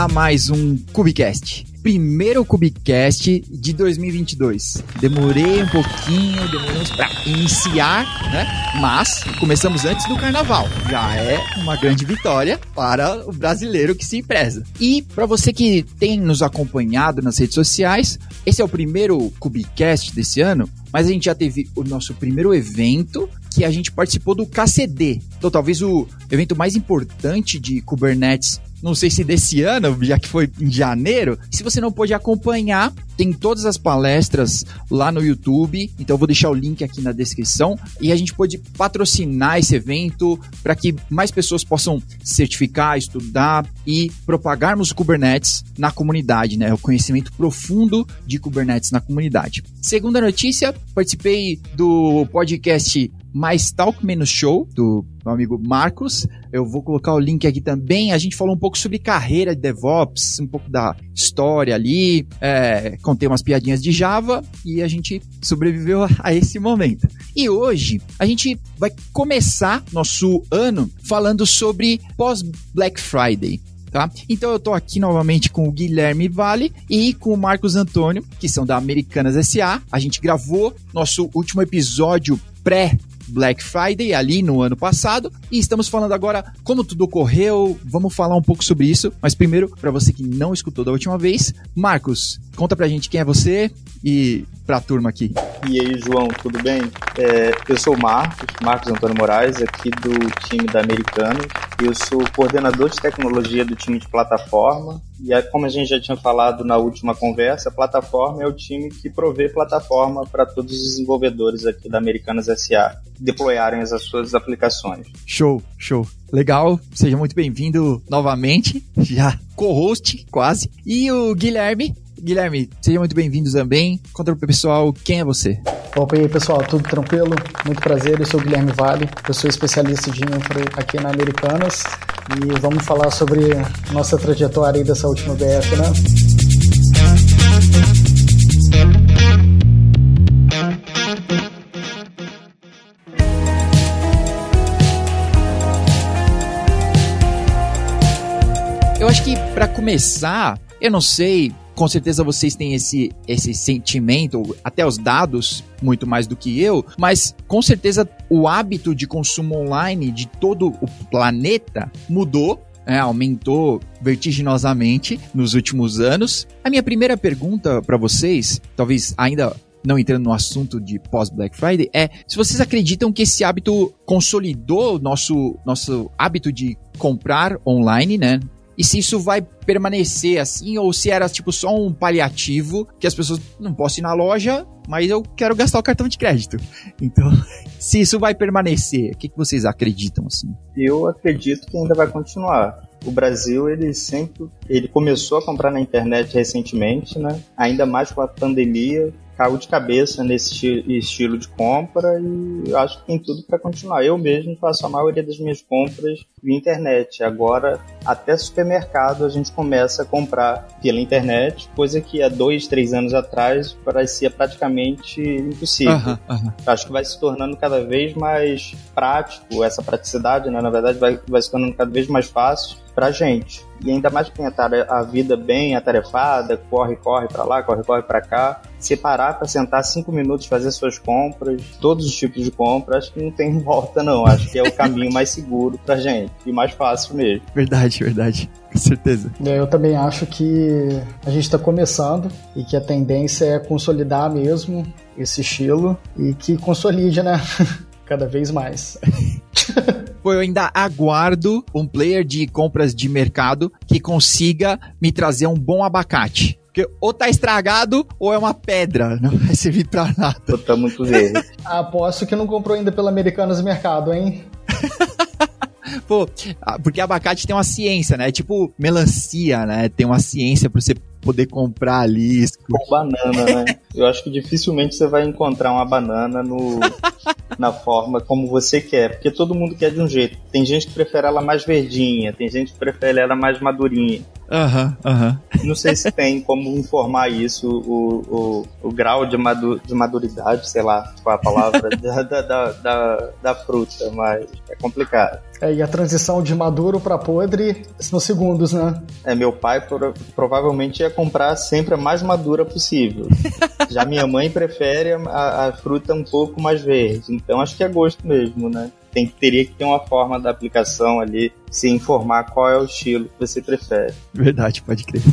a mais um Cubicast. Primeiro Cubicast de 2022. Demorei um pouquinho, demoramos para iniciar, né? Mas começamos antes do carnaval. Já é uma grande vitória para o brasileiro que se preza. E para você que tem nos acompanhado nas redes sociais, esse é o primeiro Cubicast desse ano, mas a gente já teve o nosso primeiro evento que a gente participou do KCD. Então, talvez o evento mais importante de Kubernetes não sei se desse ano, já que foi em janeiro. Se você não pôde acompanhar, tem todas as palestras lá no YouTube, então eu vou deixar o link aqui na descrição. E a gente pode patrocinar esse evento para que mais pessoas possam certificar, estudar e propagarmos o Kubernetes na comunidade, né? O conhecimento profundo de Kubernetes na comunidade. Segunda notícia, participei do podcast mais Talk Menos Show, do meu amigo Marcos. Eu vou colocar o link aqui também. A gente falou um pouco sobre carreira de DevOps, um pouco da história ali, é, contei umas piadinhas de Java e a gente sobreviveu a esse momento. E hoje a gente vai começar nosso ano falando sobre pós-Black Friday. Tá? Então eu tô aqui novamente com o Guilherme Vale e com o Marcos Antônio, que são da Americanas SA. A gente gravou nosso último episódio pré Black Friday ali no ano passado e estamos falando agora como tudo ocorreu. Vamos falar um pouco sobre isso, mas primeiro, para você que não escutou da última vez, Marcos, conta pra gente quem é você e pra turma aqui. E aí, João, tudo bem? É, eu sou o Marcos, Marcos Antônio Moraes, aqui do time da Americano. Eu sou coordenador de tecnologia do time de plataforma. E é, como a gente já tinha falado na última conversa, a plataforma é o time que provê plataforma para todos os desenvolvedores aqui da Americanas SA deployarem as suas aplicações. Show, show. Legal, seja muito bem-vindo novamente, já co-host quase. E o Guilherme, Guilherme, seja muito bem-vindo também. Conta pro pessoal quem é você. Opa, e aí pessoal, tudo tranquilo? Muito prazer, eu sou o Guilherme Vale, eu sou especialista de infra aqui na Americanas e vamos falar sobre nossa trajetória aí dessa última BF, né? Eu acho que para começar, eu não sei com certeza vocês têm esse, esse sentimento, até os dados, muito mais do que eu, mas com certeza o hábito de consumo online de todo o planeta mudou é, aumentou vertiginosamente nos últimos anos. A minha primeira pergunta para vocês, talvez ainda não entrando no assunto de pós-Black Friday, é se vocês acreditam que esse hábito consolidou nosso, nosso hábito de comprar online, né? E se isso vai permanecer assim ou se era tipo só um paliativo que as pessoas não posso ir na loja, mas eu quero gastar o cartão de crédito. Então, se isso vai permanecer, o que, que vocês acreditam assim? Eu acredito que ainda vai continuar. O Brasil, ele sempre, ele começou a comprar na internet recentemente, né? Ainda mais com a pandemia, caiu de cabeça nesse estilo de compra e acho que tem tudo para continuar. Eu mesmo faço a maioria das minhas compras via internet. Agora, até supermercado a gente começa a comprar pela internet, coisa que há dois, três anos atrás parecia praticamente impossível. Uhum, uhum. Acho que vai se tornando cada vez mais prático, essa praticidade, né? na verdade, vai, vai se tornando cada vez mais fácil pra gente. E ainda mais quem tá a vida bem atarefada, corre, corre para lá, corre, corre para cá. Separar para sentar cinco minutos, fazer suas compras, todos os tipos de compras, acho que não tem volta não. Acho que é o caminho mais seguro pra gente e mais fácil mesmo. Verdade, verdade. Com certeza. É, eu também acho que a gente está começando e que a tendência é consolidar mesmo esse estilo e que consolide, né? Cada vez mais. Pô, eu ainda aguardo um player de compras de mercado que consiga me trazer um bom abacate. Porque ou tá estragado ou é uma pedra, não vai servir pra nada. Ou tá muito verde. Aposto que não comprou ainda pela Americanas Mercado, hein? Pô, porque abacate tem uma ciência, né? É tipo melancia, né? Tem uma ciência pra você poder comprar ali. Com banana, né? Eu acho que dificilmente você vai encontrar uma banana no, na forma como você quer, porque todo mundo quer de um jeito. Tem gente que prefere ela mais verdinha, tem gente que prefere ela mais madurinha. Aham, uhum, aham. Uhum. Não sei se tem como informar isso, o, o, o grau de, madu de maduridade, sei lá qual é a palavra, da, da, da, da, fruta, mas é complicado. É, e a transição de maduro para podre nos segundos, né? É, meu pai provavelmente ia comprar sempre a mais madura possível. Já minha mãe prefere a, a, fruta um pouco mais verde. Então acho que é gosto mesmo, né? Tem, teria que ter uma forma da aplicação ali, se informar qual é o estilo que você prefere. Verdade, pode crer.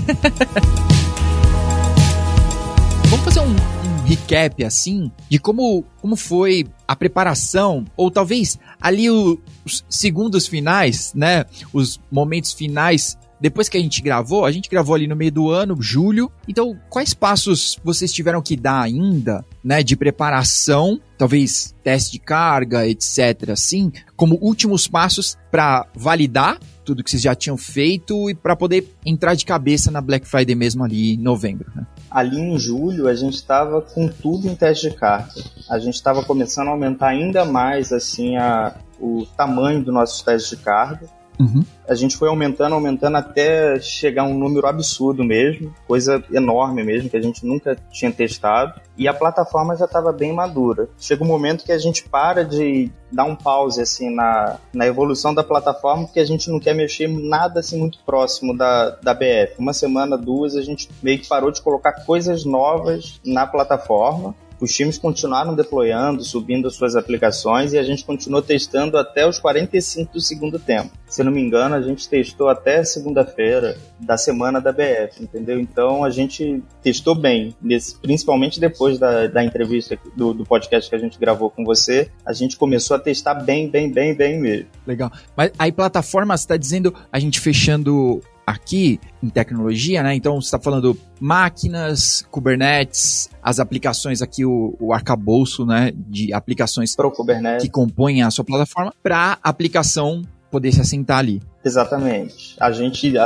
Vamos fazer um, um recap assim de como, como foi a preparação, ou talvez ali o, os segundos finais, né? Os momentos finais depois que a gente gravou, a gente gravou ali no meio do ano, julho. Então, quais passos vocês tiveram que dar ainda, né, de preparação, talvez teste de carga, etc, assim, como últimos passos para validar tudo que vocês já tinham feito e para poder entrar de cabeça na Black Friday mesmo ali em novembro, né? ali em julho a gente estava com tudo em teste de carta. A gente estava começando a aumentar ainda mais assim a, o tamanho do nosso teste de carga. Uhum. A gente foi aumentando, aumentando até chegar a um número absurdo mesmo, coisa enorme mesmo, que a gente nunca tinha testado. E a plataforma já estava bem madura. Chega um momento que a gente para de dar um pause assim na, na evolução da plataforma, porque a gente não quer mexer nada assim muito próximo da, da BF. Uma semana, duas, a gente meio que parou de colocar coisas novas na plataforma os times continuaram deployando, subindo as suas aplicações e a gente continuou testando até os 45 do segundo tempo. Se não me engano, a gente testou até segunda-feira da semana da BF, entendeu? Então a gente testou bem, principalmente depois da, da entrevista do, do podcast que a gente gravou com você, a gente começou a testar bem, bem, bem, bem mesmo. Legal. Mas aí plataforma, você está dizendo a gente fechando aqui em tecnologia, né? Então você está falando máquinas, Kubernetes, as aplicações aqui, o, o arcabouço, né? De aplicações que compõem a sua plataforma para a aplicação poder se assentar ali. Exatamente. A gente a,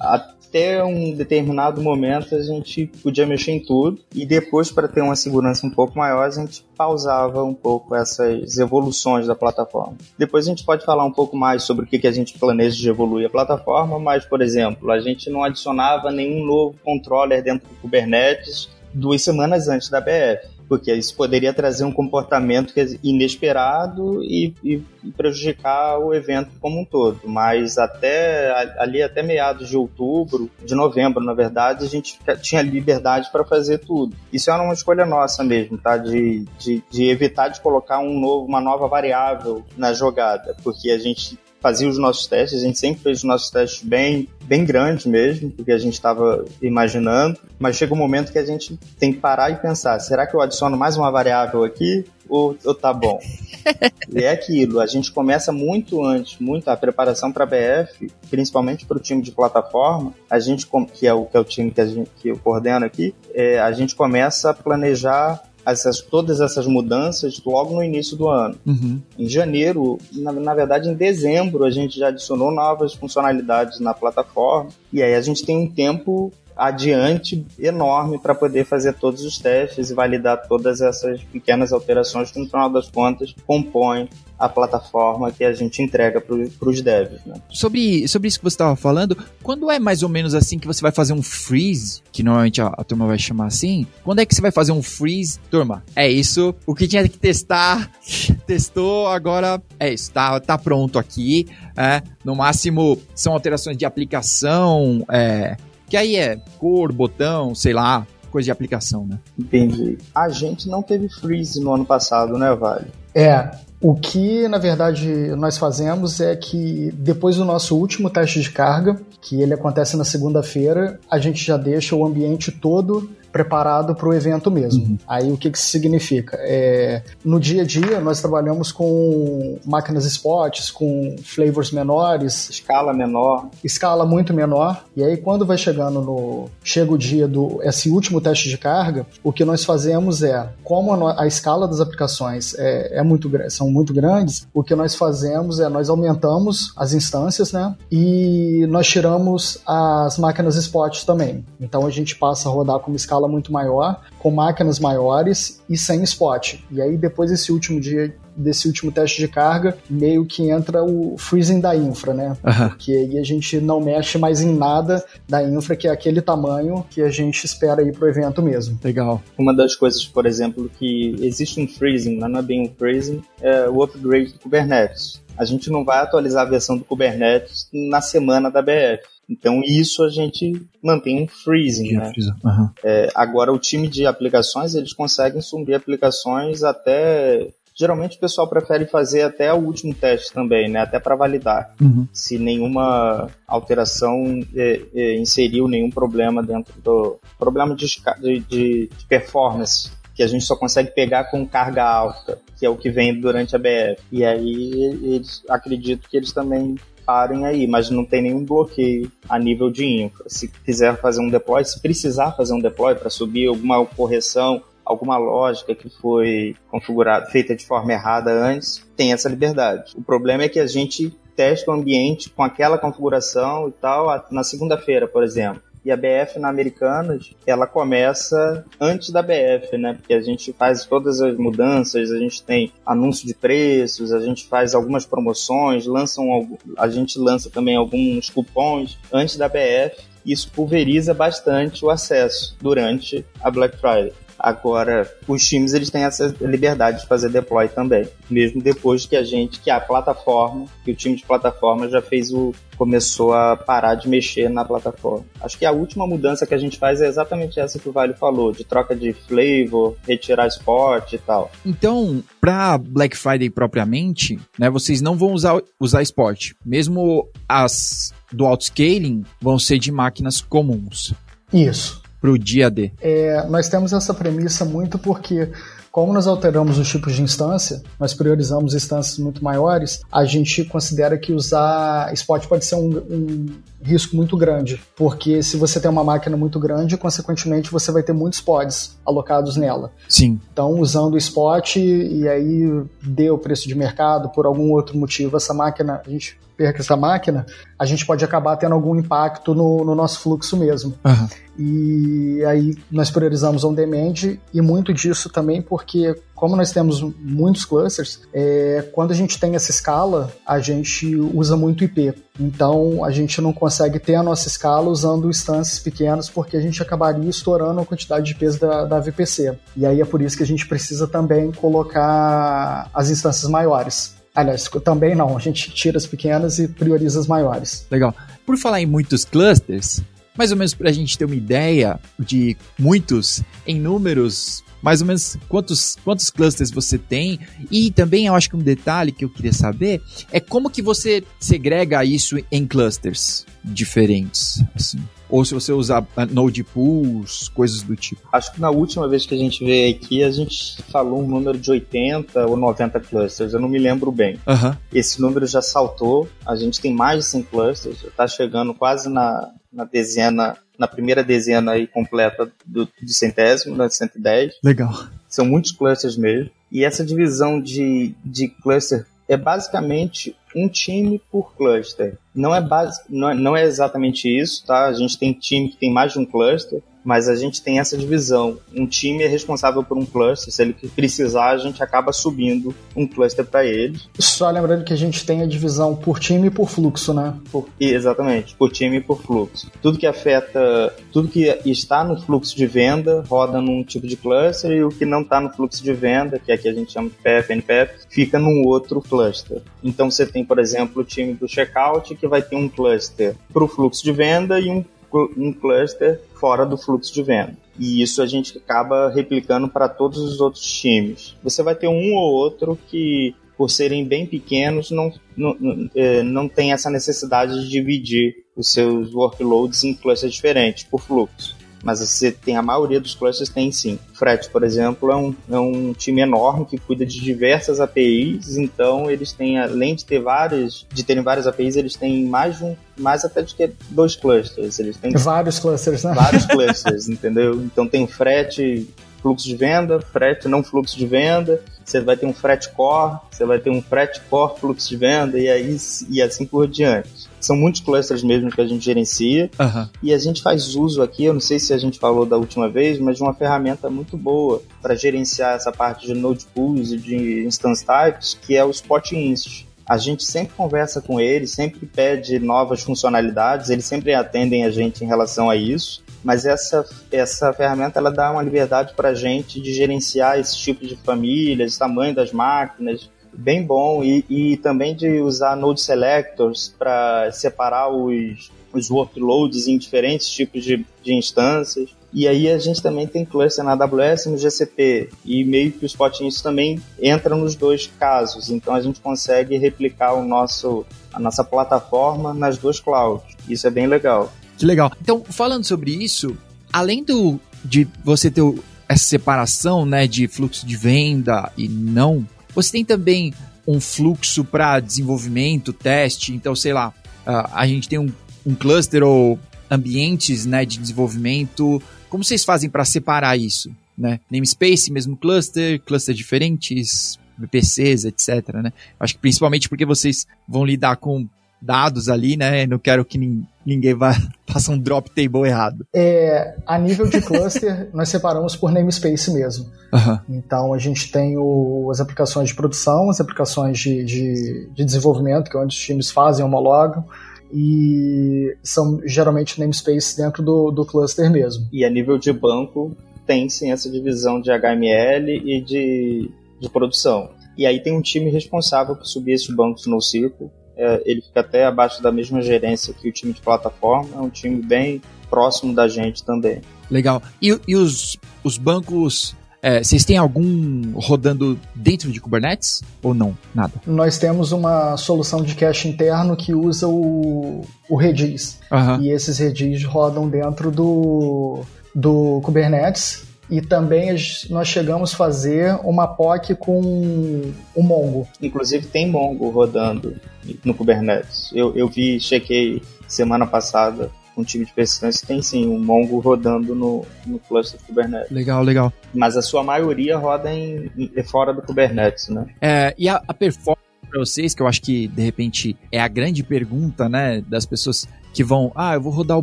a, até um determinado momento a gente podia mexer em tudo e depois para ter uma segurança um pouco maior a gente pausava um pouco essas evoluções da plataforma. Depois a gente pode falar um pouco mais sobre o que, que a gente planeja de evoluir a plataforma, mas por exemplo, a gente não adicionava nenhum novo controller dentro do Kubernetes duas semanas antes da BF porque isso poderia trazer um comportamento é inesperado e, e, prejudicar o evento como um todo. Mas até ali até meados de outubro, de novembro, na verdade, a gente tinha liberdade para fazer tudo. Isso era uma escolha nossa mesmo, tá? De, de, de evitar de colocar um novo, uma nova variável na jogada, porque a gente fazia os nossos testes, a gente sempre fez os nossos testes bem, bem grandes mesmo, porque a gente estava imaginando, mas chega um momento que a gente tem que parar e pensar, será que eu adiciono mais uma variável aqui ou, ou tá bom? e é aquilo, a gente começa muito antes, muito a preparação para a BF, principalmente para o time de plataforma, a gente, que é o, que é o time que, gente, que eu coordeno aqui, é, a gente começa a planejar essas, todas essas mudanças logo no início do ano. Uhum. Em janeiro, na, na, verdade em dezembro, a gente já adicionou novas funcionalidades na plataforma e aí a gente tem um tempo adiante enorme para poder fazer todos os testes e validar todas essas pequenas alterações que no final das contas compõem a plataforma que a gente entrega para os devs. Né? Sobre, sobre isso que você estava falando, quando é mais ou menos assim que você vai fazer um freeze, que normalmente a, a, turma vai chamar assim, quando é que você vai fazer um freeze? Turma, é isso, o que tinha que testar, testou, agora é isso, tá, tá pronto aqui. É, no máximo são alterações de aplicação, é, que aí é cor, botão, sei lá, coisa de aplicação, né? Entendi. A gente não teve freeze no ano passado, né, Vale? É, o que, na verdade, nós fazemos é que depois do nosso último teste de carga, que ele acontece na segunda-feira, a gente já deixa o ambiente todo preparado para o evento mesmo. Uhum. Aí o que, que isso significa? É, no dia a dia, nós trabalhamos com máquinas spots, com flavors menores. Escala menor. Escala muito menor. E aí, quando vai chegando no. Chega o dia do. Esse último teste de carga, o que nós fazemos é, como a, a escala das aplicações é, é muito, são muito grandes, o que nós fazemos é nós aumentamos as instâncias, né? E nós tiramos as máquinas spots também. Então a gente passa a rodar com uma escala escala muito maior, com máquinas maiores e sem spot. E aí depois desse último dia desse último teste de carga, meio que entra o freezing da infra, né? Uhum. Que aí a gente não mexe mais em nada da infra, que é aquele tamanho que a gente espera ir pro evento mesmo. Legal. Uma das coisas, por exemplo, que existe um freezing, mas não é bem um freezing, é o upgrade do Kubernetes. A gente não vai atualizar a versão do Kubernetes na semana da BF. Então, isso a gente mantém um freezing. Né? Uhum. É, agora, o time de aplicações, eles conseguem subir aplicações até geralmente o pessoal prefere fazer até o último teste também, né? Até para validar. Uhum. Se nenhuma alteração é, é, inseriu nenhum problema dentro do problema de, de, de, performance que a gente só consegue pegar com carga alta, que é o que vem durante a BF. E aí eles acredito que eles também parem aí, mas não tem nenhum bloqueio a nível de infra. Se quiser fazer um deploy, se precisar fazer um deploy para subir alguma correção alguma lógica que foi configurada, feita de forma errada antes, tem essa liberdade. O problema é que a gente testa o ambiente com aquela configuração e tal na segunda-feira, por exemplo. E a BF na Americanas, ela começa antes da BF, né? Porque a gente faz todas as mudanças, a gente tem anúncio de preços, a gente faz algumas promoções, lançam, a gente lança também alguns cupons antes da BF. Isso pulveriza bastante o acesso durante a Black Friday. Agora, os times eles têm essa liberdade de fazer deploy também, mesmo depois que a gente, que a plataforma, que o time de plataforma já fez o começou a parar de mexer na plataforma. Acho que a última mudança que a gente faz é exatamente essa que o Vale falou, de troca de flavor, retirar spot e tal. Então, para Black Friday propriamente, né, vocês não vão usar usar spot. Mesmo as do outscaling vão ser de máquinas comuns. Isso para o dia D? É, nós temos essa premissa muito porque como nós alteramos os tipos de instância, nós priorizamos instâncias muito maiores, a gente considera que usar spot pode ser um, um, risco muito grande, porque se você tem uma máquina muito grande, consequentemente você vai ter muitos pods alocados nela. Sim. Então, usando o spot e aí deu o preço de mercado, por algum outro motivo, essa máquina, a gente perca essa máquina, a gente pode acabar tendo algum impacto no, no nosso fluxo mesmo. Uhum. E aí nós priorizamos on demand e muito disso também porque como nós temos muitos clusters, é, quando a gente tem essa escala, a gente usa muito IP. Então a gente não consegue ter a nossa escala usando instâncias pequenas porque a gente acabaria estourando a quantidade de peso da, da VPC. E aí é por isso que a gente precisa também colocar as instâncias maiores. Aliás, também não, a gente tira as pequenas e prioriza as maiores. Legal. Por falar em muitos clusters, mais ou menos para a gente ter uma ideia de muitos em números, mais ou menos quantos, quantos clusters você tem. E também eu acho que um detalhe que eu queria saber é como que você segrega isso em clusters diferentes, assim ou se você usar node pools, coisas do tipo. Acho que na última vez que a gente veio aqui, a gente falou um número de 80 ou 90 clusters, eu não me lembro bem. Uhum. Esse número já saltou, a gente tem mais de 100 clusters, está chegando quase na, na dezena, na primeira dezena aí completa do, do centésimo, da 110. Legal. São muitos clusters mesmo. E essa divisão de, de cluster é basicamente um time por cluster. Não é, base, não é, não é exatamente isso, tá? A gente tem time que tem mais de um cluster, mas a gente tem essa divisão. Um time é responsável por um cluster, se ele precisar, a gente acaba subindo um cluster para ele. Só lembrando que a gente tem a divisão por time e por fluxo, né? Por, exatamente, por time e por fluxo. Tudo que afeta, tudo que está no fluxo de venda roda num tipo de cluster e o que não está no fluxo de venda, que aqui a gente chama de PF, NPF, fica num outro cluster. Então você tem, por exemplo, o time do checkout que vai ter um cluster para o fluxo de venda e um um cluster fora do fluxo de venda. E isso a gente acaba replicando para todos os outros times. Você vai ter um ou outro que, por serem bem pequenos, não, não, é, não tem essa necessidade de dividir os seus workloads em clusters diferentes por fluxo mas você tem a maioria dos clusters tem sim. Fret, por exemplo, é um, é um time enorme que cuida de diversas APIs, então eles têm, além de ter várias, de terem várias APIs, eles têm mais de um, mais até de que dois clusters. Eles têm vários clusters, né? Vários clusters, entendeu? Então tem o Fret fluxo de venda, frete não fluxo de venda, você vai ter um frete core, você vai ter um frete core fluxo de venda e, aí, e assim por diante. São muitos clusters mesmo que a gente gerencia Aham. e a gente faz uso aqui, eu não sei se a gente falou da última vez, mas de uma ferramenta muito boa para gerenciar essa parte de node pools e de instance types, que é o Spot Inst. A gente sempre conversa com eles, sempre pede novas funcionalidades, eles sempre atendem a gente em relação a isso. Mas essa, essa ferramenta ela dá uma liberdade para a gente de gerenciar esse tipo de famílias, tamanho das máquinas, bem bom. E, e também de usar node selectors para separar os, os workloads em diferentes tipos de, de instâncias. E aí a gente também tem cluster na AWS e no GCP. E meio que o Spotinhos também entra nos dois casos. Então a gente consegue replicar o nosso, a nossa plataforma nas duas clouds. Isso é bem legal. Que legal. Então, falando sobre isso, além do de você ter essa separação, né, de fluxo de venda e não, você tem também um fluxo para desenvolvimento, teste. Então, sei lá, a gente tem um, um cluster ou ambientes, né, de desenvolvimento. Como vocês fazem para separar isso, né? Namespace, mesmo cluster, clusters diferentes, VPCs, etc, né? Acho que principalmente porque vocês vão lidar com dados ali, né? Não quero que nin- ninguém vá faça um drop table errado. É, a nível de cluster, nós separamos por namespace mesmo. Aham. Então a gente tem o- as aplicações de produção, as aplicações de, de, de desenvolvimento, que é onde os times fazem, homologam, e são geralmente namespace dentro do, do cluster mesmo. E a nível de banco, tem sim essa divisão de HML e de, de produção. E aí tem um time responsável por subir esses bancos no ciclo. É, ele fica até abaixo da mesma gerência que o time de plataforma. É um time bem próximo da gente também. Legal. E, e os, os bancos, é, vocês têm algum rodando dentro de Kubernetes ou não? Nada. Nós temos uma solução de cache interno que usa o, o Redis. Aham. E esses Redis rodam dentro do, do Kubernetes. E também nós chegamos a fazer uma POC com o Mongo. Inclusive tem Mongo rodando no Kubernetes. Eu, eu vi, chequei semana passada com um time de pesquisa, tem sim um Mongo rodando no, no cluster Kubernetes. Legal, legal. Mas a sua maioria roda em, em- fora do Kubernetes, né? É, e a, a performance para vocês, que eu acho que de repente é a grande pergunta, né, das pessoas que vão, ah, eu vou rodar o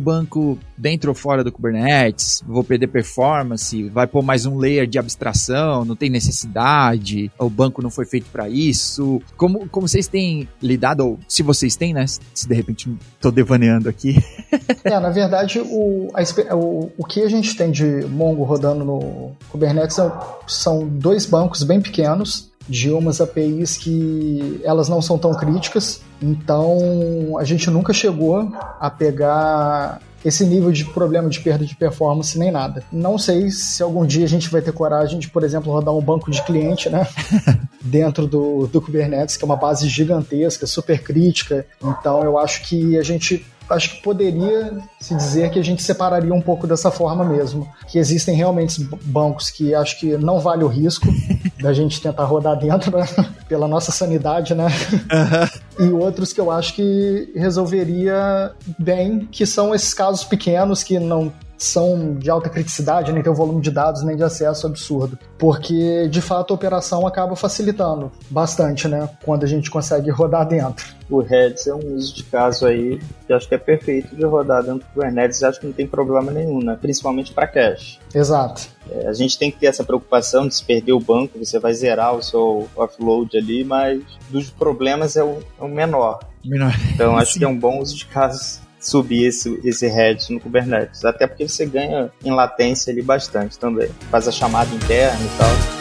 banco dentro ou fora do Kubernetes, vou perder performance, vai pôr mais um layer de abstração, não tem necessidade, o banco não foi feito para isso. Como, como vocês têm lidado, ou se vocês têm, né, se de repente tô devaneando aqui. É, na verdade, o, a o, o que a gente tem de Mongo rodando no Kubernetes são, são dois bancos bem pequenos, de umas APIs que elas não são tão críticas, então a gente nunca chegou a pegar esse nível de problema de perda de performance nem nada. Não sei se algum dia a gente vai ter coragem de, por exemplo, rodar um banco de cliente, né? dentro do, do Kubernetes, que é uma base gigantesca, super crítica. Então eu acho que a gente acho que poderia se dizer que a gente separaria um pouco dessa forma mesmo. Que existem realmente bancos que acho que não vale o risco da gente tentar rodar dentro, né? pela nossa sanidade, né? e outros que eu acho que resolveria bem, que são esses casos pequenos que não são de alta criticidade, nem tem um volume de dados, nem de acesso absurdo. Porque, de fato, a operação acaba facilitando bastante, né? Quando a gente consegue rodar dentro. O Redis é um uso de caso aí que acho que é perfeito de rodar dentro do Kubernetes. Acho que não tem problema nenhum, né? Principalmente para cache. Exato. É, a gente tem que ter essa preocupação de se perder o banco, você vai zerar o seu offload ali, mas dos problemas é o, é o menor. Menor. Então acho Sim. que é um bom uso de caso subir esse, esse no Kubernetes. Até porque você ganha em latência ali bastante também. Faz a chamada interna e tal.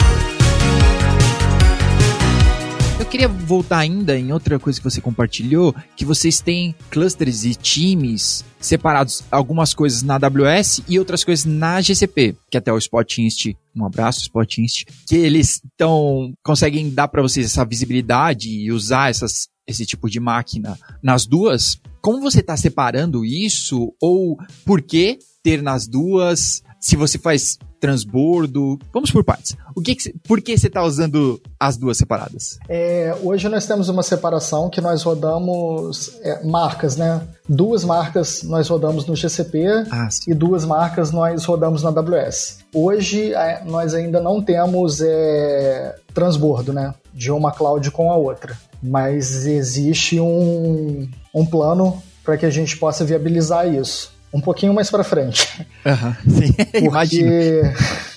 Eu queria voltar ainda em outra coisa que você compartilhou, que vocês têm clusters e times separados, algumas coisas na AWS e outras coisas na GCP, que até o Spot Inst, um abraço Spot Inst, que eles então conseguem dar para vocês essa visibilidade e usar essas, esse tipo de máquina nas duas. Como você está separando isso ou por que ter nas duas? Se você faz transbordo? Vamos por partes. O que, que por que você está usando as duas separadas? É, hoje nós temos uma separação que nós rodamos é, marcas, né? Duas marcas nós rodamos no GCP ah, e duas marcas nós rodamos na AWS. Hoje é, nós ainda não temos é, transbordo, né? De uma cloud com a outra. Mas existe um, um plano para que a gente possa viabilizar isso. Um pouquinho mais para frente. Uhum, sim, porque...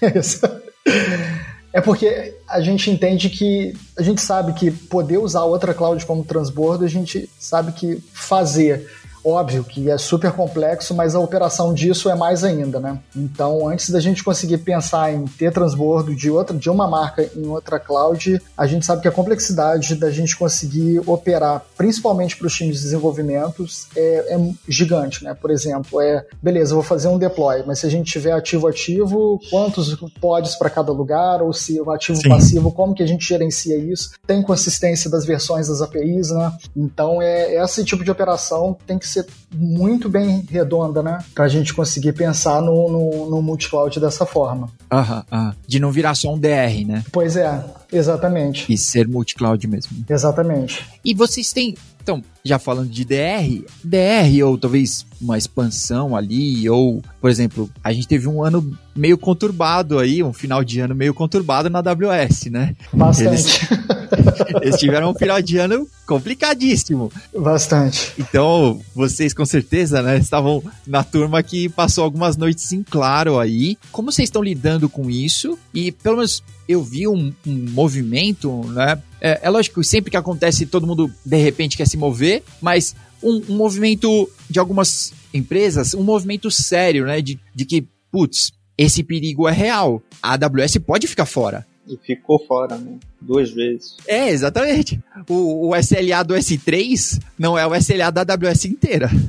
é porque a gente entende que a gente sabe que poder usar outra cloud como transbordo, a gente sabe que fazer Óbvio que é super complexo, mas a operação disso é mais ainda, né? Então, antes da gente conseguir pensar em ter transbordo de outra, de uma marca em outra cloud, a gente sabe que a complexidade da gente conseguir operar, principalmente para os times de desenvolvimento, é, é, gigante, né? Por exemplo, é beleza, vou fazer um deploy, mas se a gente tiver ativo ativo, quantos pods para cada lugar, ou se o ativo Sim. passivo, como que a gente gerencia isso? Tem consistência das versões das APIs, né? Então, é esse tipo de operação tem que ser muito bem redonda, né? Pra gente conseguir pensar no, no, no multi-cloud dessa forma. Aham, aham. De não virar só um DR, né? Pois é, exatamente. E ser multi-cloud mesmo. Exatamente. E vocês têm. Então, já falando de DR, DR ou talvez uma expansão ali, ou, por exemplo, a gente teve um ano meio conturbado aí, um final de ano meio conturbado na AWS, né? Bastante. Eles, eles tiveram um final de ano complicadíssimo. Bastante. Então, vocês com certeza, né, estavam na turma que passou algumas noites em claro aí. Como vocês estão lidando com isso? E pelo menos eu vi um, um movimento, né? É, é lógico que sempre que acontece, todo mundo de repente quer se mover, mas um, um movimento de algumas empresas, um movimento sério, né? De, de que, putz, esse perigo é real. A AWS pode ficar fora. E ficou fora, né? Duas vezes. É, exatamente. O, o SLA do S3 não é o SLA da AWS inteira.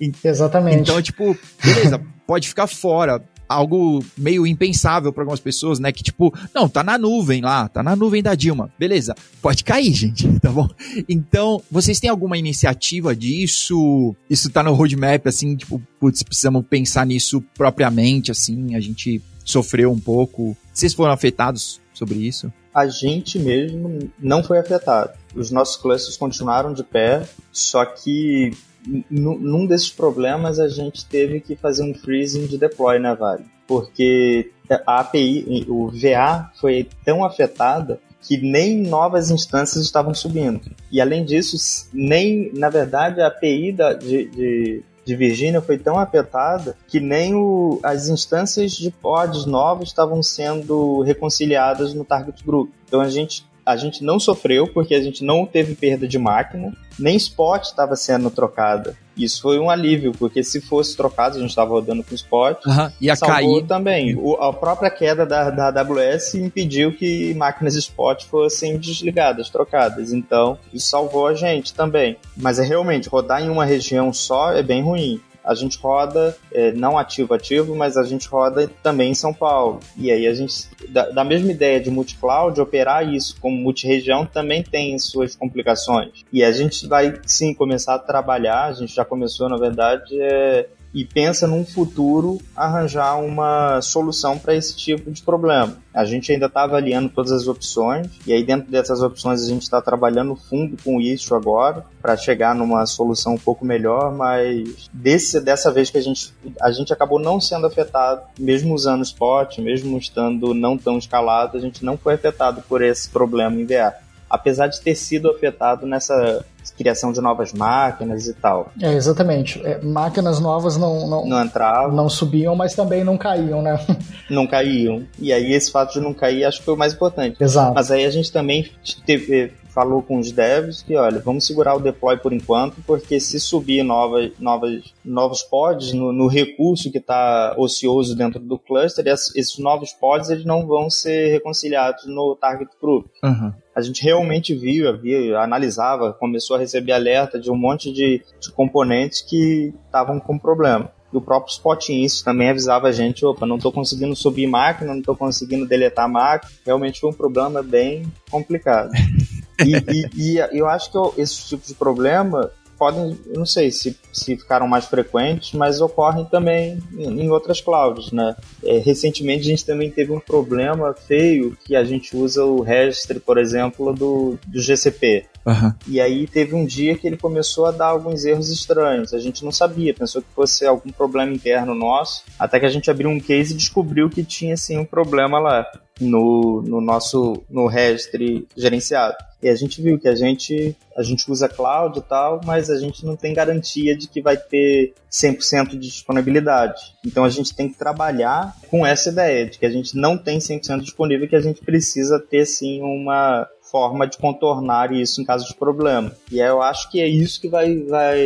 Então, exatamente. Então, tipo, beleza, pode ficar fora algo meio impensável para algumas pessoas, né? Que tipo, não, tá na nuvem lá, tá na nuvem da Dilma. Beleza, pode cair, gente, tá bom? Então, vocês têm alguma iniciativa disso? Isso tá no roadmap, assim, tipo, putz, precisamos pensar nisso propriamente, assim, a gente sofreu um pouco. Vocês foram afetados sobre isso? A gente mesmo não foi afetado. Os nossos clusters continuaram de pé, só que num desses problemas a gente teve que fazer um freezing de deploy na Vale, porque a API, o VA foi tão afetada que nem novas instâncias estavam subindo. E além disso, nem, na verdade, a API da, de, de, de Virginia foi tão afetada que nem o, as instâncias de pods novos estavam sendo reconciliadas no target group. Então a gente a gente não sofreu porque a gente não teve perda de máquina, nem spot estava sendo trocada. Isso foi um alívio, porque se fosse trocado, a gente estava rodando com spot, uhum, ia cair também. O, a própria queda da, da AWS impediu que máquinas spot fossem desligadas, trocadas. Então, isso salvou a gente também. Mas é realmente, rodar em uma região só é bem ruim a gente roda, é, não ativo ativo, mas a gente roda também em São Paulo. E aí a gente, da, da mesma ideia de multi-cloud, operar isso como multi-região também tem suas complicações. E a gente vai sim começar a trabalhar, a gente já começou na verdade, é, e pensa num futuro arranjar uma solução para esse tipo de problema. A gente ainda está avaliando todas as opções e aí dentro dessas opções a gente está trabalhando fundo com isso agora para chegar numa solução um pouco melhor, mas desse, dessa vez que a gente, a gente acabou não sendo afetado, mesmo usando o Spot, mesmo estando não tão escalado, a gente não foi afetado por esse problema em VR apesar de ter sido afetado nessa criação de novas máquinas e tal. É, exatamente. É, máquinas novas não, não, não entravam. Não subiam, mas também não caíam, né? Não caíam. E aí esse fato de não cair acho que foi o mais importante. Exato. Mas aí a gente também teve, falou com os devs que, olha, vamos segurar o deploy por enquanto, porque se subir novas, novas, novos pods no, no recurso que está ocioso dentro do cluster, esses novos pods eles não vão ser reconciliados no target group. Uhum a gente realmente viu, via, analisava, começou a receber alerta de um monte de, de componentes que estavam com problema. E o próprio Spotting isso também avisava a gente, opa, não estou conseguindo subir máquina, não estou conseguindo deletar máquina. Realmente foi um problema bem complicado. e, e, e, eu acho que esse tipo de problema podem, não sei se, se ficaram mais frequentes, mas ocorrem também em, em outras clouds, né? É, recentemente a gente também teve um problema feio que a gente usa o registry, por exemplo, do, do GCP. Uhum. E aí teve um dia que ele começou a dar alguns erros estranhos. A gente não sabia, pensou que fosse algum problema interno nosso, até que a gente abriu um case e descobriu que tinha sim um problema lá no, no nosso no registry gerenciado. E a gente viu que a gente a gente usa cloud e tal, mas a gente não tem garantia de que vai ter 100% de disponibilidade. Então a gente tem que trabalhar com essa ideia de que a gente não tem 100% disponível, que a gente precisa ter sim uma forma de contornar isso em caso de problema. E eu acho que é isso que vai, vai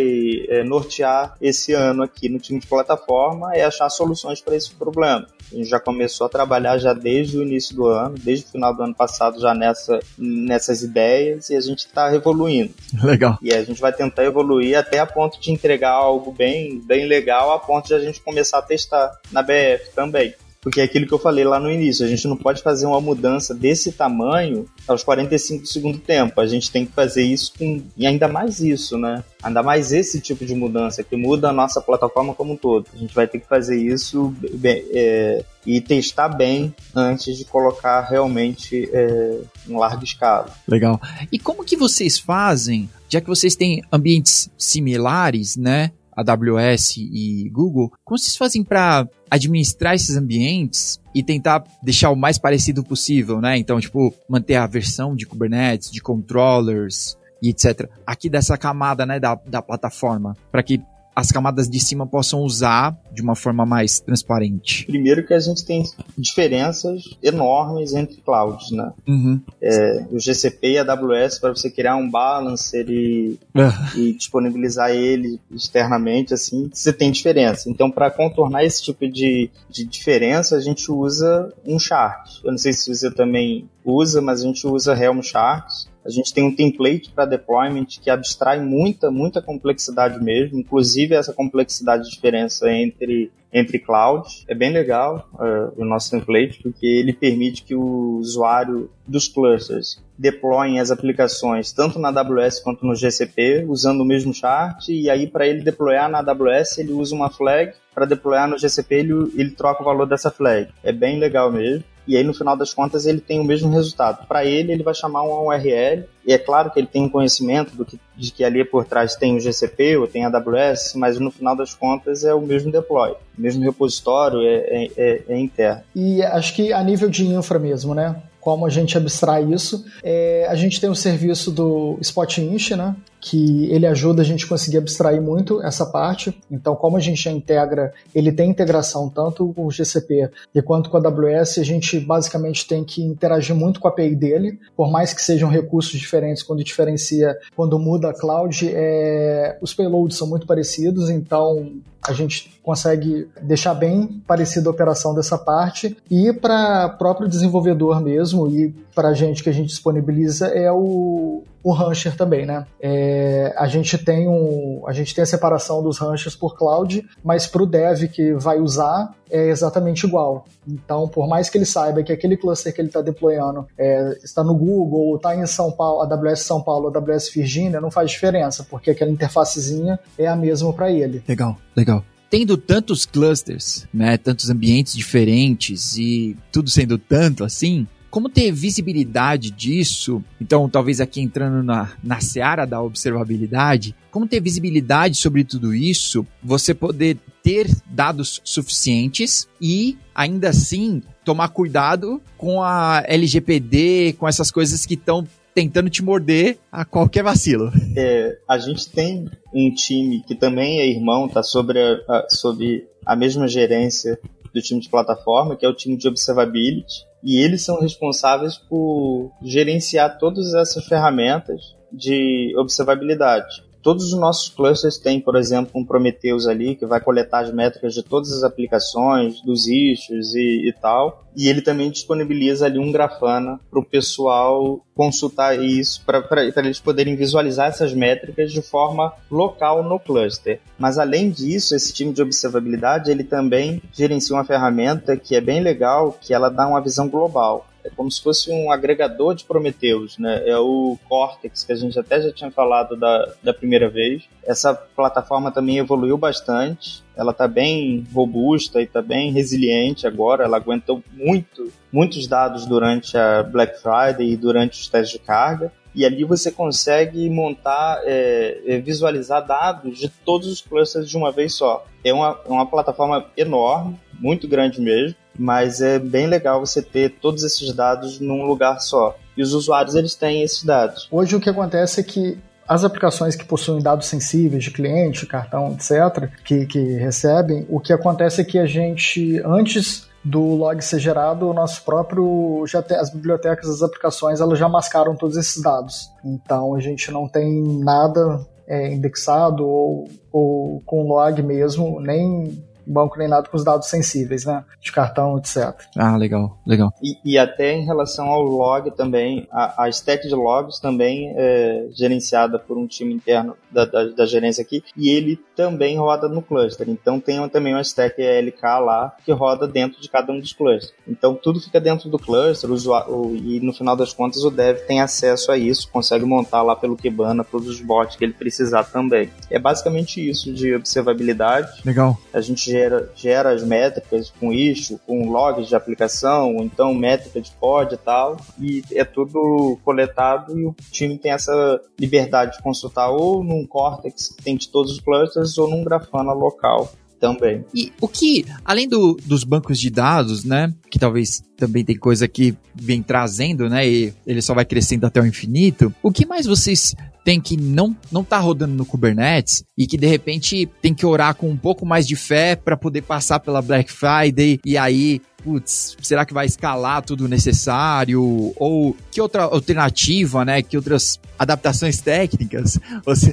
é, nortear esse ano aqui no time de plataforma, é achar soluções para esse problema. A gente já começou a trabalhar já desde o início do ano, desde o final do ano passado já nessa, nessas ideias e a gente está evoluindo. Legal. E a gente vai tentar evoluir até a ponto de entregar algo bem, bem legal, a ponto de a gente começar a testar na BF também. Porque é aquilo que eu falei lá no início, a gente não pode fazer uma mudança desse tamanho aos 45 do segundo tempo. A gente tem que fazer isso com. E ainda mais isso, né? Ainda mais esse tipo de mudança, que muda a nossa plataforma como um todo. A gente vai ter que fazer isso bem, é, e testar bem antes de colocar realmente é, em larga escala. Legal. E como que vocês fazem, já que vocês têm ambientes similares, né? AWS e Google, como vocês fazem para administrar esses ambientes e tentar deixar o mais parecido possível, né? Então, tipo, manter a versão de Kubernetes, de controllers e etc. Aqui dessa camada, né, da, da plataforma, para que as camadas de cima possam usar de uma forma mais transparente? Primeiro que a gente tem diferenças enormes entre clouds, né? Uhum. É, o GCP e a AWS, para você criar um balancer e, uh. e, disponibilizar ele externamente, assim, você tem diferença. Então, para contornar esse tipo de, de diferença, a gente usa um chart. Eu não sei se você também usa, mas a gente usa Helm Charts a gente tem um template para deployment que abstrai muita, muita complexidade mesmo, inclusive essa complexidade de diferença entre, entre clouds. É bem legal uh, o nosso template, porque ele permite que o usuário dos clusters deploiem as aplicações tanto na AWS quanto no GCP, usando o mesmo chart, e aí para ele deployar na AWS, ele usa uma flag, para deployar no GCP, ele, ele troca o valor dessa flag. É bem legal mesmo e aí no final das contas ele tem o mesmo resultado. Para ele, ele vai chamar uma URL, e é claro que ele tem um conhecimento do que, de que ali por trás tem o GCP ou tem a AWS, mas no final das contas é o mesmo deploy, o mesmo repositório é, é, é, é interno. E acho que a nível de infra mesmo, né? como a gente abstrai isso. É, a gente tem o serviço do Spotinch, né? Que ele ajuda a gente a conseguir abstrair muito essa parte. Então, como a gente já integra, ele tem integração tanto com o GCP quanto com a AWS, a gente basicamente tem que interagir muito com a API dele, por mais que sejam recursos diferentes quando diferencia, quando muda a cloud, é, os payloads são muito parecidos, então a gente consegue deixar bem parecida a operação dessa parte. E para próprio desenvolvedor mesmo e para a gente que a gente disponibiliza é o, o rancher também, né? É, a gente tem um, a gente tem a separação dos ranchers por cloud, mas para o dev que vai usar é exatamente igual. Então, por mais que ele saiba que aquele cluster que ele está deployando é, está no Google ou está em São Paulo, AWS São Paulo, AWS Virginia, não faz diferença, porque aquela interfacezinha é a mesma para ele. Legal, legal tendo tantos clusters, né, tantos ambientes diferentes e tudo sendo tanto assim, como ter visibilidade disso? Então, talvez aqui entrando na, na seara da observabilidade, como ter visibilidade sobre tudo isso, você poder ter dados suficientes e, ainda assim, tomar cuidado com a LGPD, com essas coisas que estão tentando te morder a qualquer vacilo. É, a gente tem um time que também é irmão, tá sobre a, sobre a mesma gerência do time de plataforma, que é o time de observability e eles são responsáveis por gerenciar todas essas ferramentas de observabilidade. Todos os nossos clusters têm, por exemplo, um Prometheus ali que vai coletar as métricas de todas as aplicações, dos issues e, e tal. E ele também disponibiliza ali um Grafana para o pessoal consultar isso, para eles poderem visualizar essas métricas de forma local no cluster. Mas além disso, esse time de observabilidade ele também gerencia uma ferramenta que é bem legal, que ela dá uma visão global é como se fosse um agregador de Prometheus, né? É o Cortex, que a gente até já tinha falado da, da primeira vez. Essa plataforma também evoluiu bastante. Ela está bem robusta e está bem resiliente agora. Ela aguentou muito, muitos dados durante a Black Friday e durante os testes de carga e ali você consegue montar, é, é, visualizar dados de todos os clusters de uma vez só. É uma, é uma plataforma enorme, muito grande mesmo, mas é bem legal você ter todos esses dados num lugar só. E os usuários eles têm esses dados. Hoje o que acontece é que as aplicações que possuem dados sensíveis de cliente, cartão, etc., que, que recebem, o que acontece é que a gente, antes do log ser gerado, o nosso próprio já tem, as bibliotecas, as aplicações, elas já mascaram todos esses dados. Então a gente não tem nada é, indexado ou, ou com log mesmo, nem banco nem nada com os dados sensíveis, né? De cartão, etc. Ah, legal, legal. E, e até em relação ao log também, a, a stack de logs também é gerenciada por um time interno da, da, da, gerência aqui, e ele também roda no cluster. Então tem também uma stack ELK lá que roda dentro de cada um dos clusters. Então tudo fica dentro do cluster, o usuário, e no final das contas o dev tem acesso a isso, consegue montar lá pelo Kibana todos os bots que ele precisar também. É basicamente isso de observabilidade. Legal. A gente gera, gera as métricas com isso, com logs de aplicação, ou então métrica de pod e tal, e é tudo coletado e o time tem essa liberdade de consultar ou num Cortex que tem de todos os clusters ou num Grafana local também. E o que, além do, dos bancos de dados, né, que talvez também tem coisa que vem trazendo, né, e ele só vai crescendo até o infinito, o que mais vocês tem que não não tá rodando no Kubernetes e que de repente tem que orar com um pouco mais de fé para poder passar pela Black Friday e aí putz, será que vai escalar tudo necessário? Ou que outra alternativa, né? Que outras adaptações técnicas você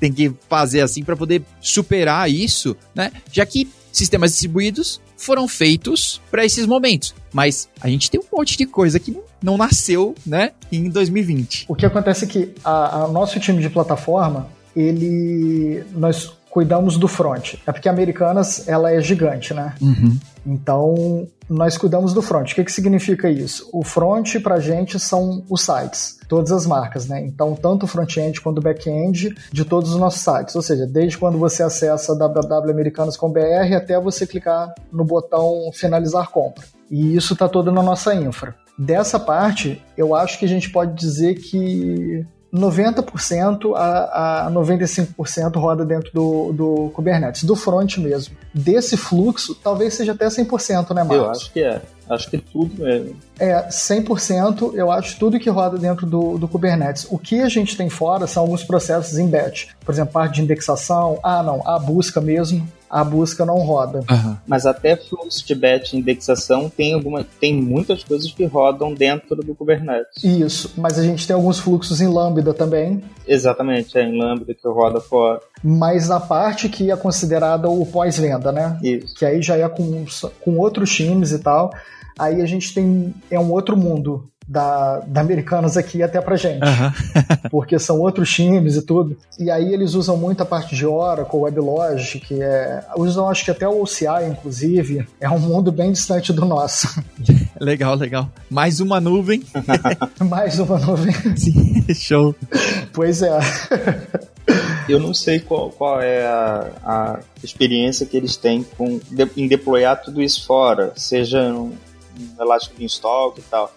tem que fazer assim para poder superar isso, né? Já que sistemas distribuídos foram feitos para esses momentos. Mas a gente tem um monte de coisa que não nasceu, né, em 2020. O que acontece é que a nosso time de plataforma, ele nós cuidamos do front. É porque a Americanas ela é gigante, né? Uhum. Então nós cuidamos do front. O que, que significa isso? O front para gente são os sites, todas as marcas, né? Então tanto o front-end quanto o back-end de todos os nossos sites. Ou seja, desde quando você acessa www.americanas.com.br até você clicar no botão finalizar compra. E isso está todo na nossa infra. Dessa parte, eu acho que a gente pode dizer que 90% a, a 95% roda dentro do, do Kubernetes, do front mesmo. Desse fluxo, talvez seja até 100%, né, Marcos? Eu acho que é. Acho que tudo é. É, 100% eu acho tudo que roda dentro do, do Kubernetes. O que a gente tem fora são alguns processos em batch. Por exemplo, parte de indexação. Ah, não, a busca mesmo a busca não roda. Uhum. Mas até fluxo de batch indexação tem alguma, tem muitas coisas que rodam dentro do Kubernetes. Isso, mas a gente tem alguns fluxos em Lambda também. Exatamente, é em Lambda que roda fora. Mas na parte que é considerada o pós-venda, né? Isso. Que aí já é com, com outros times e tal. Aí a gente tem é um outro mundo da, da Americanas aqui até pra gente. porque são outros times e tudo. E aí eles usam muito a parte de Oracle, WebLogic, que é. Usam acho que até o OCI, inclusive. É um mundo bem distante do nosso. legal, legal. Mais uma nuvem. Mais uma nuvem. Sim, show. Pois é. Eu não sei qual, qual é a, a, experiência que eles têm com, de, em deployar tudo isso fora, seja um, um Elastic Beanstalk e tal.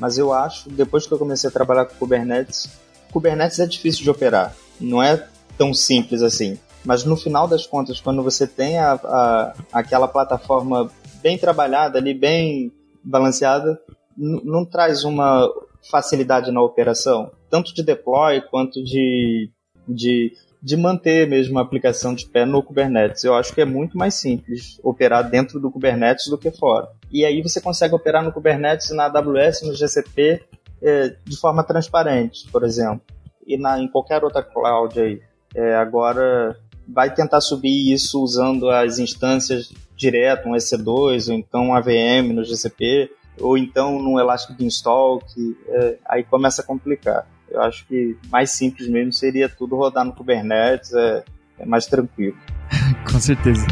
Mas eu acho, depois que eu comecei a trabalhar com Kubernetes, Kubernetes é difícil de operar. Não é tão simples assim. Mas no final das contas, quando você tem a, a aquela plataforma bem trabalhada ali, bem balanceada, não traz uma facilidade na operação, tanto de deploy quanto de, de, de manter mesmo a aplicação de pé no Kubernetes. Eu acho que é muito mais simples operar dentro do Kubernetes do que fora e aí você consegue operar no Kubernetes, na AWS, no GCP, é, de forma transparente, por exemplo, e na, em qualquer outra cloud aí. É, agora, vai tentar subir isso usando as instâncias direto, um EC2, ou então um AVM no GCP, ou então num Elastic Beanstalk, é, aí começa a complicar. Eu acho que mais simples mesmo seria tudo rodar no Kubernetes, é, é mais tranquilo. Com certeza.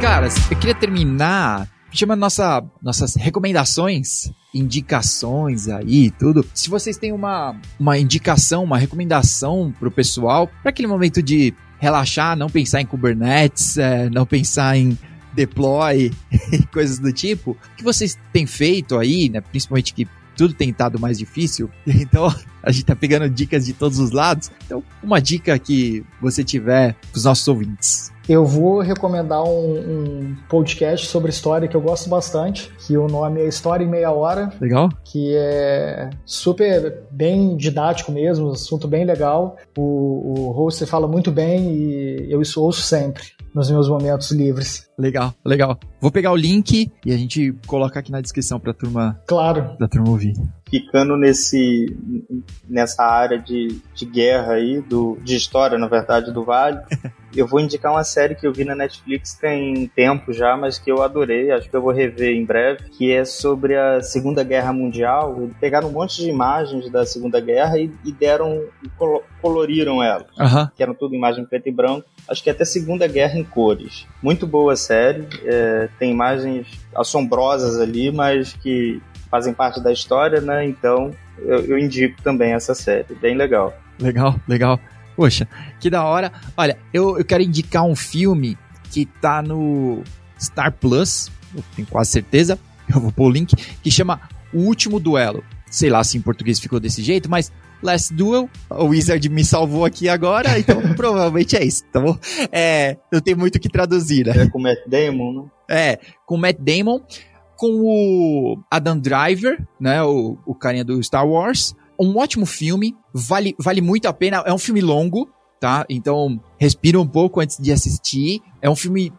Cara, eu queria terminar chamando nossa, nossas recomendações, indicações aí tudo. Se vocês têm uma, uma indicação, uma recomendação pro pessoal, para aquele momento de relaxar, não pensar em Kubernetes, é, não pensar em deploy e coisas do tipo, o que vocês têm feito aí, né? Principalmente que tudo tem estado mais difícil, então a gente tá pegando dicas de todos os lados. Então, uma dica que você tiver pros nossos ouvintes. Eu vou recomendar um, um, podcast sobre história que eu gosto bastante, que o nome é História em Meia Hora. Legal. Que é super bem didático mesmo, assunto bem legal. O, o host fala muito bem e eu isso ouço sempre nos meus momentos livres. Legal, legal. Vou pegar o link e a gente coloca aqui na descrição pra turma. Claro. Da turma ouvir. Ficando nesse, nessa área de, de guerra aí, do, de história, na verdade, do Vale, eu vou indicar uma série que eu vi na Netflix tem tempo já, mas que eu adorei, acho que eu vou rever em breve, que é sobre a Segunda Guerra Mundial. Pegaram um monte de imagens da Segunda Guerra e, e deram, coloriram elas, uhum. que eram tudo imagem preto e branco. Acho que até Segunda Guerra em cores. Muito boa série, é, tem imagens assombrosas ali, mas que fazem parte da história, né? Então eu, eu indico também essa série, bem legal. Legal, legal. Poxa, que da hora. Olha, eu, eu quero indicar um filme que tá no Star Plus, eu tenho quase certeza, eu vou pôr o link, que chama O Último Duelo. Sei lá se em português ficou desse jeito, mas Last Duel, o Wizard me salvou aqui agora, então provavelmente é isso, tá bom? É, não tem muito o que traduzir, né? É com o Matt Damon, né? É, com o Matt Damon, com o Adam Driver, né, o, o carinha do Star Wars. Um ótimo filme, vale, vale muito a pena, é um filme longo, tá? Então, respira um pouco antes de assistir. É um filme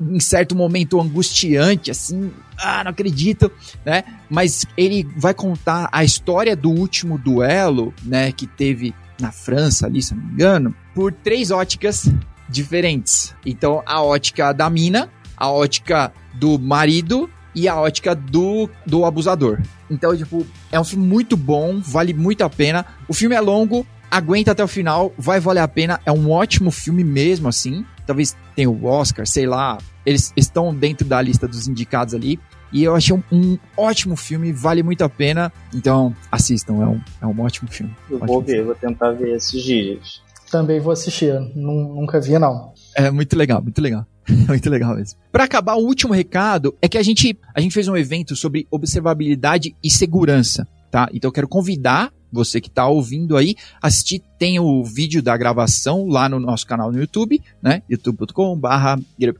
em certo momento angustiante, assim, ah, não acredito, né? Mas ele vai contar a história do último duelo, né, que teve na França ali, se não me engano, por três óticas diferentes. Então, a ótica da mina, a ótica do marido e a ótica do, do abusador. Então, tipo, é um filme muito bom, vale muito a pena. O filme é longo, aguenta até o final, vai valer a pena. É um ótimo filme mesmo, assim. Talvez tenha o Oscar, sei lá. Eles estão dentro da lista dos indicados ali. E eu achei um, um ótimo filme, vale muito a pena. Então, assistam, é um, é um ótimo filme. Eu ótimo vou ver, filme. vou tentar ver esses dias. Também vou assistir, nunca vi não. É muito legal, muito legal. muito legal mesmo. Para acabar, o último recado é que a gente, a gente fez um evento sobre observabilidade e segurança, tá? Então eu quero convidar você que está ouvindo aí, assistir, tem o vídeo da gravação lá no nosso canal no YouTube, né? youtube.com.br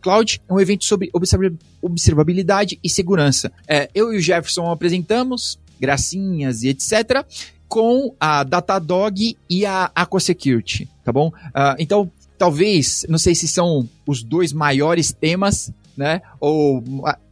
Cloud, um evento sobre observabilidade e segurança. É, eu e o Jefferson apresentamos, gracinhas e etc., com a Datadog e a Aquasecurity, tá bom? Uh, então, talvez, não sei se são os dois maiores temas né? Ou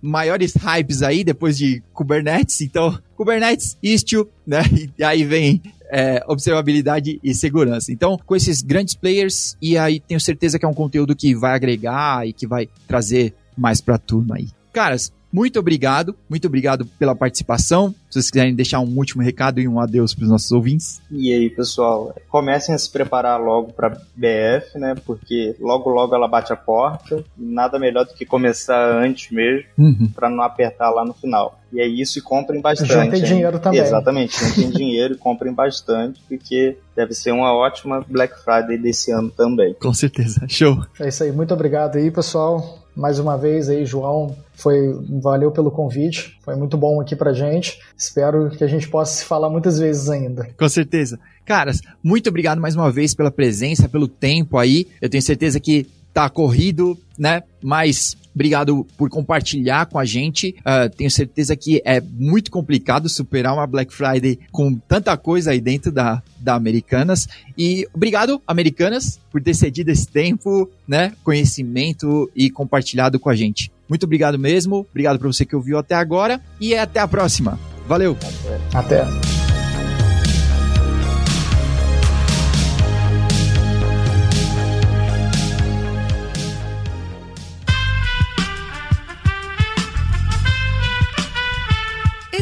maiores hypes aí depois de Kubernetes. Então, Kubernetes, Istio, né? E aí vem é, observabilidade e segurança. Então, com esses grandes players, e aí tenho certeza que é um conteúdo que vai agregar e que vai trazer mais pra turma aí. Caras, muito obrigado, muito obrigado pela participação. Se vocês quiserem deixar um último recado e um adeus para os nossos ouvintes. E aí, pessoal, comecem a se preparar logo para BF, né? Porque logo logo ela bate a porta. Nada melhor do que começar antes mesmo, uhum. para não apertar lá no final. E é isso e comprem bastante. Juntem dinheiro também. Exatamente, juntem dinheiro e comprem bastante, porque deve ser uma ótima Black Friday desse ano também. Com certeza, show. É isso aí, muito obrigado aí, pessoal mais uma vez aí, João, foi valeu pelo convite, foi muito bom aqui pra gente. Espero que a gente possa se falar muitas vezes ainda. Com certeza. Caras, muito obrigado mais uma vez pela presença, pelo tempo aí. Eu tenho certeza que tá corrido, né? Mas obrigado por compartilhar com a gente. Uh, tenho certeza que é muito complicado superar uma Black Friday com tanta coisa aí dentro da, da Americanas. E obrigado, Americanas, por ter cedido esse tempo, né? Conhecimento e compartilhado com a gente. Muito obrigado mesmo. Obrigado para você que ouviu até agora e até a próxima. Valeu. Até.